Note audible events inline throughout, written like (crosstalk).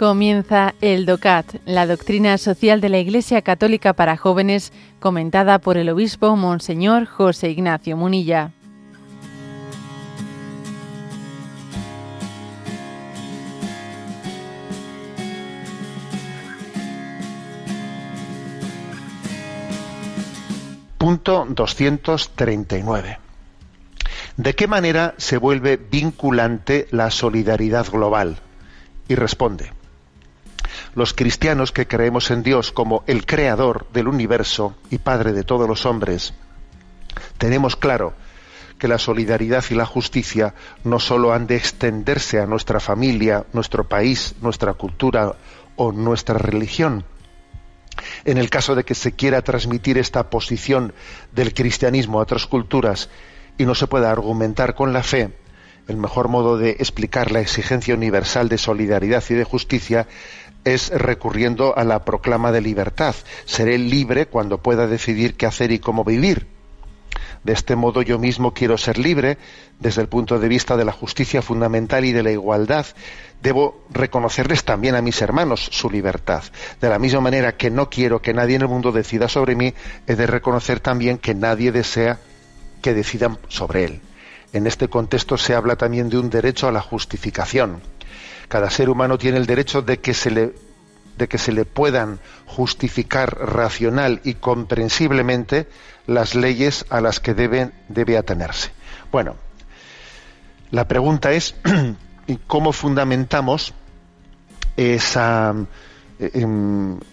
Comienza el DOCAT, la doctrina social de la Iglesia Católica para jóvenes, comentada por el obispo Monseñor José Ignacio Munilla. Punto 239. ¿De qué manera se vuelve vinculante la solidaridad global? Y responde, los cristianos que creemos en Dios como el creador del universo y padre de todos los hombres, tenemos claro que la solidaridad y la justicia no sólo han de extenderse a nuestra familia, nuestro país, nuestra cultura o nuestra religión. En el caso de que se quiera transmitir esta posición del cristianismo a otras culturas y no se pueda argumentar con la fe, el mejor modo de explicar la exigencia universal de solidaridad y de justicia es recurriendo a la proclama de libertad. Seré libre cuando pueda decidir qué hacer y cómo vivir. De este modo yo mismo quiero ser libre desde el punto de vista de la justicia fundamental y de la igualdad. Debo reconocerles también a mis hermanos su libertad. De la misma manera que no quiero que nadie en el mundo decida sobre mí, he de reconocer también que nadie desea que decidan sobre él. En este contexto se habla también de un derecho a la justificación cada ser humano tiene el derecho de que se le de que se le puedan justificar racional y comprensiblemente las leyes a las que deben, debe atenerse. Bueno, la pregunta es (clears throat) cómo fundamentamos em,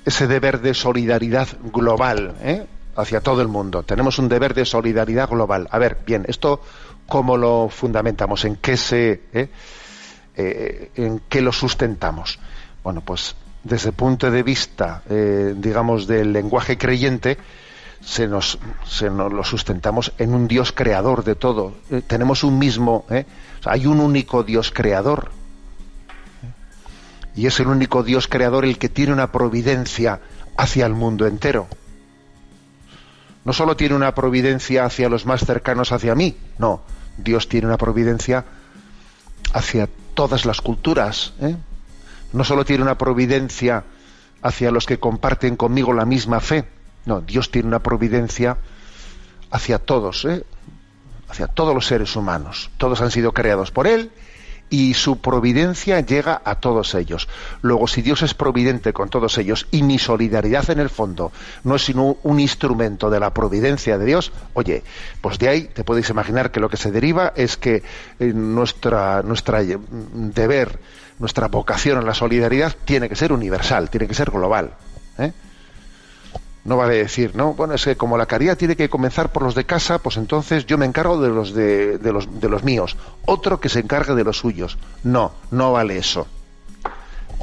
ese deber de solidaridad global eh, hacia todo el mundo. Tenemos un deber de solidaridad global. A ver, bien, esto cómo lo fundamentamos, en qué se eh, eh, ¿en qué lo sustentamos? Bueno, pues desde el punto de vista, eh, digamos, del lenguaje creyente, se nos, se nos lo sustentamos en un Dios creador de todo. Tenemos un mismo, hay un único Dios creador. Y es el único Dios creador el que tiene una providencia hacia el mundo entero. No solo tiene una providencia hacia los más cercanos hacia mí, no. Dios tiene una providencia hacia todas las culturas. ¿eh? No solo tiene una providencia hacia los que comparten conmigo la misma fe, no, Dios tiene una providencia hacia todos, ¿eh? hacia todos los seres humanos. Todos han sido creados por Él y su providencia llega a todos ellos. Luego, si Dios es providente con todos ellos y mi solidaridad en el fondo no es sino un instrumento de la providencia de Dios, oye, pues de ahí te podéis imaginar que lo que se deriva es que eh, nuestra, nuestra eh, deber, nuestra vocación en la solidaridad tiene que ser universal, tiene que ser global. ¿eh? No vale decir, no, bueno, es que como la caridad tiene que comenzar por los de casa, pues entonces yo me encargo de los de, los, de los míos, otro que se encargue de los suyos. No, no vale eso.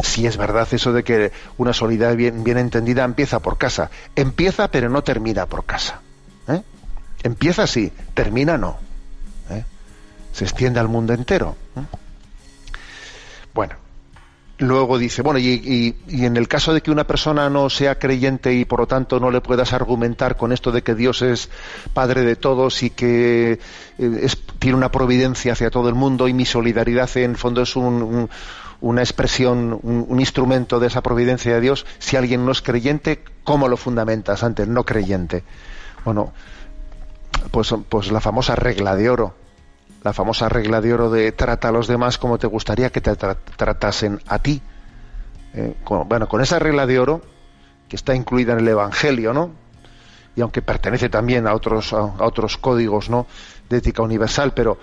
Si es verdad eso de que una solidaridad bien, bien entendida empieza por casa. Empieza pero no termina por casa. ¿eh? Empieza sí, termina no. ¿eh? Se extiende al mundo entero. ¿eh? Luego dice, bueno, y, en el caso de que una persona no sea creyente y por lo tanto no le puedas argumentar con esto de que Dios es Padre de todos y que eh, tiene una providencia hacia todo el mundo y mi solidaridad en fondo es una expresión, un, instrumento de esa providencia de Dios, si alguien no es creyente, ¿cómo lo fundamentas ante el no creyente? Bueno, pues, pues la famosa regla de oro la famosa regla de oro de trata a los demás como te gustaría que te tratasen a ti. Eh, bueno, con esa regla de oro, que está incluida en el Evangelio, ¿no? Y aunque pertenece también a otros, a, otros códigos, ¿no? De ética universal, pero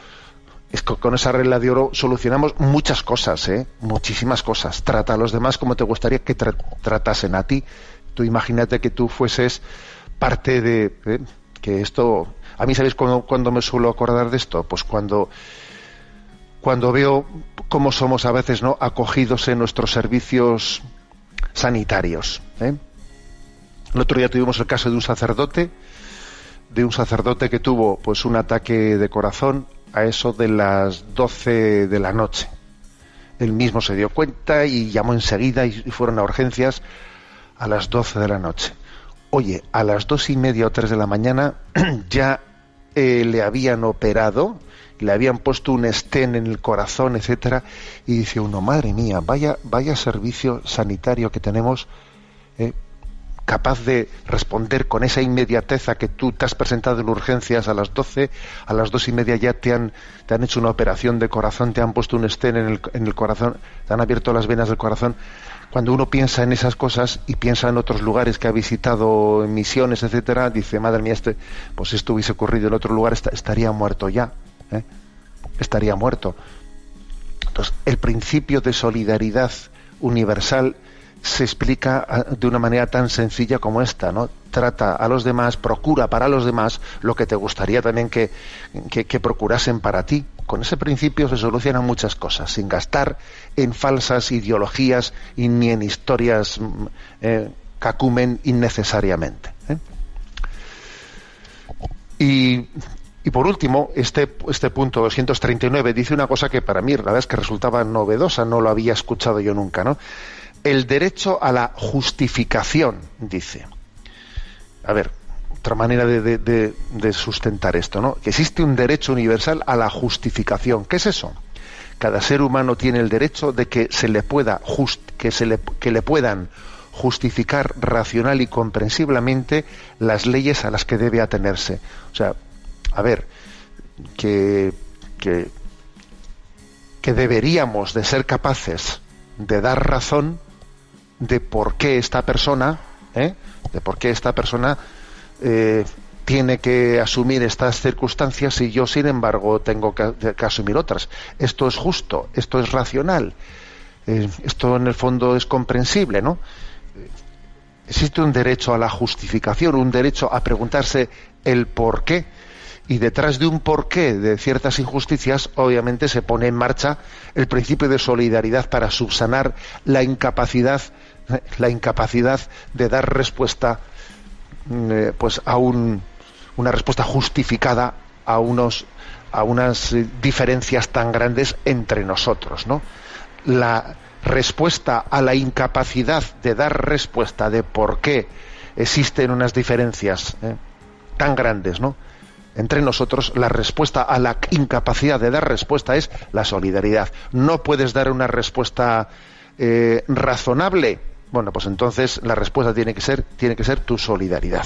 es que con esa regla de oro solucionamos muchas cosas, ¿eh? Muchísimas cosas. Trata a los demás como te gustaría que tratasen a ti. Tú imagínate que tú fueses parte de... ¿eh? Que esto a mí, ¿sabéis cuándo, me suelo acordar de esto? Pues cuando, cuando veo cómo somos a veces no acogidos en nuestros servicios sanitarios. ¿eh? El otro día tuvimos el caso de un sacerdote, de un sacerdote que tuvo pues un ataque de corazón a eso de las 12 de la noche. Él mismo se dio cuenta y llamó enseguida y fueron a urgencias a las 12 de la noche oye, a las dos y media o tres de la mañana (clears throat) ya eh, le habían operado, le habían puesto un estén en el corazón, etcétera, y dice uno, madre mía, vaya, vaya servicio sanitario que tenemos, eh, capaz de responder con esa inmediatez a que tú te has presentado en urgencias a las 12, a las dos y media ya te han, te han hecho una operación de corazón, te han puesto un estén en el, en el corazón, te han abierto las venas del corazón. Cuando uno piensa en esas cosas y piensa en otros lugares que ha visitado, en misiones, etcétera, dice, madre mía, este, pues esto hubiese ocurrido en otro lugar, estaría muerto ya. ¿eh? Estaría muerto. Entonces, el principio de solidaridad universal se explica ah, de una manera tan sencilla como esta, ¿no? Trata a los demás, procura para los demás lo que te gustaría también que, que, procurasen para ti. Con ese principio se solucionan muchas cosas, sin gastar en falsas ideologías y ni en historias mm, eh, que acumen innecesariamente. ¿eh? Y, y, por último, este, este punto 239 dice una cosa que para mí la verdad es que resultaba novedosa, no lo había escuchado yo nunca, ¿no? El derecho a la justificación, dice. A ver, otra manera de, sustentar esto, ¿no? Que existe un derecho universal a la justificación. ¿Qué es eso? Cada ser humano tiene el derecho de que se le pueda que se le, que le puedan justificar racional y comprensiblemente las leyes a las que debe atenerse. O sea, a ver, que, que, que deberíamos de ser capaces de dar razón de por qué esta persona, ¿eh? de por qué esta persona eh, tiene que asumir estas circunstancias y yo, sin embargo, tengo que, asumir otras. Esto es justo, esto es racional, eh, esto en el fondo es comprensible, ¿no? Existe un derecho a la justificación, un derecho a preguntarse el por qué. Y detrás de un porqué de ciertas injusticias, obviamente se pone en marcha el principio de solidaridad para subsanar la incapacidad la incapacidad de dar respuesta mm, eh, pues a un, una respuesta justificada a unos a unas diferencias tan grandes entre nosotros no la respuesta a la incapacidad de dar respuesta de por qué existen unas diferencias eh, tan grandes no entre nosotros la respuesta a la incapacidad de dar respuesta es la solidaridad no puedes dar una respuesta razonable bueno, pues entonces la respuesta tiene que ser, tiene que ser tu solidaridad.